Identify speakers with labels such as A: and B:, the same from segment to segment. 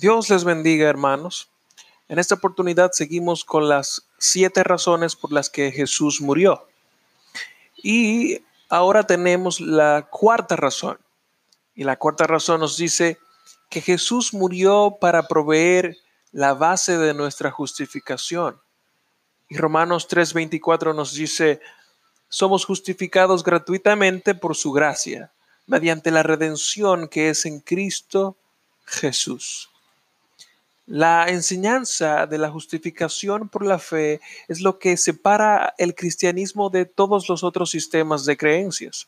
A: Dios les bendiga, hermanos. En esta oportunidad seguimos con las siete razones por las que Jesús murió. Y ahora tenemos la cuarta razón. Y la cuarta razón nos dice que Jesús murió para proveer la base de nuestra justificación. Y Romanos 3:24 nos dice, somos justificados gratuitamente por su gracia, mediante la redención que es en Cristo Jesús. La enseñanza de la justificación por la fe es lo que separa el cristianismo de todos los otros sistemas de creencias.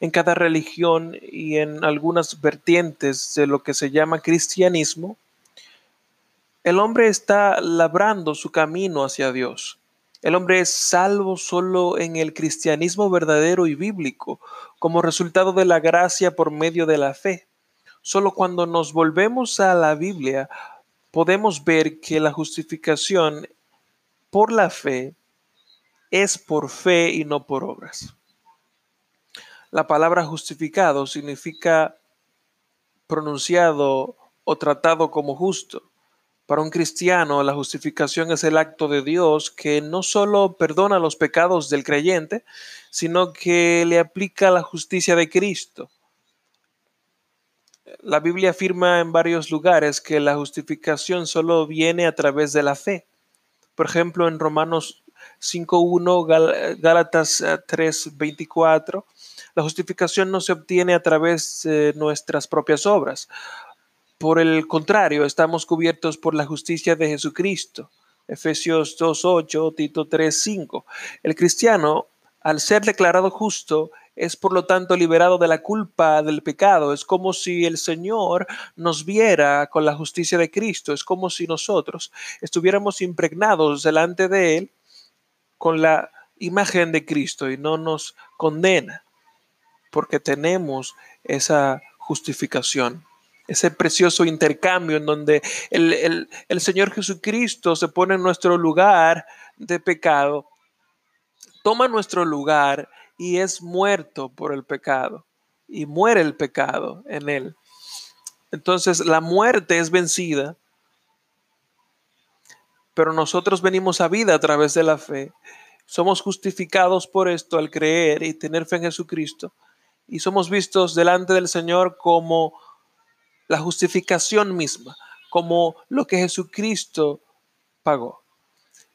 A: En cada religión y en algunas vertientes de lo que se llama cristianismo, el hombre está labrando su camino hacia Dios. El hombre es salvo solo en el cristianismo verdadero y bíblico, como resultado de la gracia por medio de la fe. Solo cuando nos volvemos a la Biblia podemos ver que la justificación por la fe es por fe y no por obras. La palabra justificado significa pronunciado o tratado como justo. Para un cristiano, la justificación es el acto de Dios que no solo perdona los pecados del creyente, sino que le aplica la justicia de Cristo la Biblia afirma en varios lugares que la justificación solo viene a través de la fe. Por ejemplo, en Romanos 5.1, Gálatas 3.24, eh, la justificación no se obtiene a través de nuestras propias obras. Por el contrario, estamos cubiertos por la justicia de Jesucristo. Efesios 2.8, Tito 3.5. El cristiano, al ser declarado justo, es por lo tanto liberado de la culpa del pecado. Es como si el Señor nos viera con la justicia de Cristo. Es como si nosotros estuviéramos impregnados delante de Él con la imagen de Cristo y no nos condena porque tenemos esa justificación. Ese precioso intercambio en donde el, el Señor Jesucristo se pone en nuestro lugar de pecado, toma nuestro lugar y es muerto por el pecado y muere el pecado en él. Entonces la muerte es vencida, pero nosotros venimos a vida a través de la fe. Somos justificados por esto al creer y tener fe en Jesucristo y somos vistos delante del Señor como la justificación misma, como lo que Jesucristo pagó.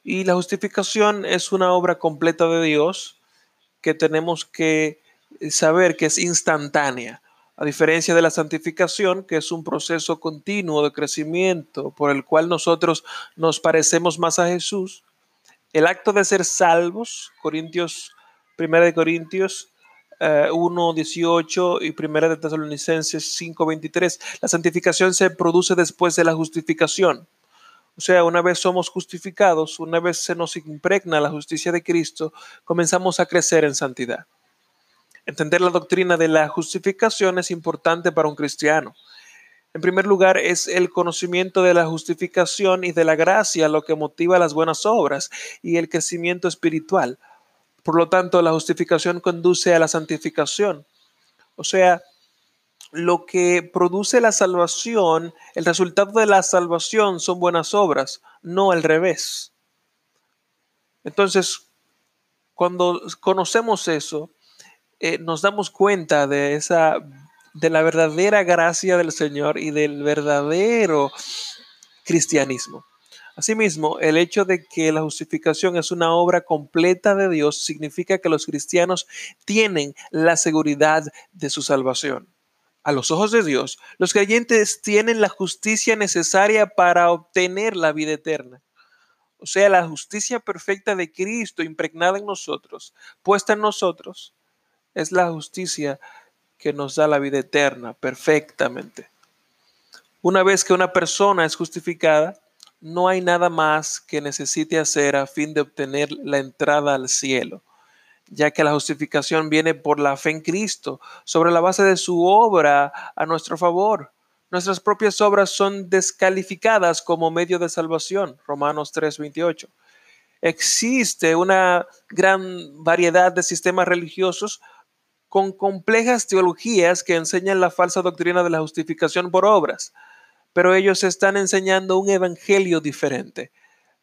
A: Y la justificación es una obra completa de Dios que tenemos que saber que es instantánea, a diferencia de la santificación, que es un proceso continuo de crecimiento por el cual nosotros nos parecemos más a Jesús. El acto de ser salvos, Corintios, 1 de Corintios 1, eh, 18 y 1 de Tesalonicenses 5, 23, la santificación se produce después de la justificación. O sea, una vez somos justificados, una vez se nos impregna la justicia de Cristo, comenzamos a crecer en santidad. Entender la doctrina de la justificación es importante para un cristiano. En primer lugar, es el conocimiento de la justificación y de la gracia lo que motiva las buenas obras y el crecimiento espiritual. Por lo tanto, la justificación conduce a la santificación. O sea, lo que produce la salvación, el resultado de la salvación son buenas obras, no al revés. Entonces, cuando conocemos eso, eh, nos damos cuenta de esa de la verdadera gracia del Señor y del verdadero cristianismo. Asimismo, el hecho de que la justificación es una obra completa de Dios significa que los cristianos tienen la seguridad de su salvación a los ojos de Dios, los creyentes tienen la justicia necesaria para obtener la vida eterna. O sea, la justicia perfecta de Cristo impregnada en nosotros, puesta en nosotros, es la justicia que nos da la vida eterna perfectamente. Una vez que una persona es justificada, no hay nada más que necesite hacer a fin de obtener la entrada al cielo ya que la justificación viene por la fe en Cristo, sobre la base de su obra a nuestro favor. Nuestras propias obras son descalificadas como medio de salvación. Romanos 3:28. Existe una gran variedad de sistemas religiosos con complejas teologías que enseñan la falsa doctrina de la justificación por obras. pero ellos están enseñando un evangelio diferente,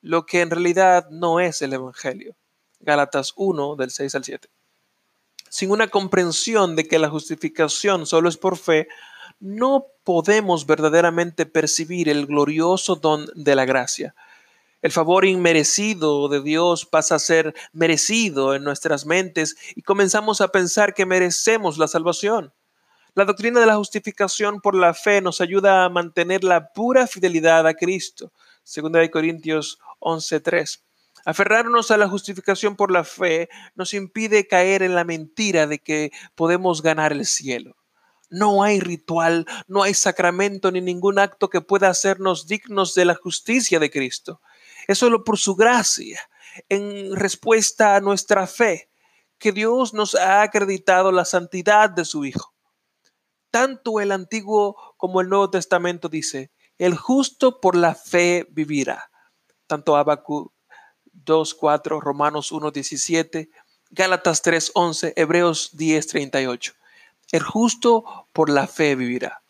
A: lo que en realidad no es el evangelio. Gálatas 1 del 6 al 7. Sin una comprensión de que la justificación solo es por fe, no podemos verdaderamente percibir el glorioso don de la gracia. El favor inmerecido de Dios pasa a ser merecido en nuestras mentes y comenzamos a pensar que merecemos la salvación. La doctrina de la justificación por la fe nos ayuda a mantener la pura fidelidad a Cristo. Segunda de Corintios 11:3. Aferrarnos a la justificación por la fe nos impide caer en la mentira de que podemos ganar el cielo. No hay ritual, no hay sacramento ni ningún acto que pueda hacernos dignos de la justicia de Cristo. Es solo por su gracia, en respuesta a nuestra fe, que Dios nos ha acreditado la santidad de su Hijo. Tanto el Antiguo como el Nuevo Testamento dice, el justo por la fe vivirá. Tanto Habacuc 2.4, Romanos 1.17, Gálatas 3.11, Hebreos 10.38. El justo por la fe vivirá.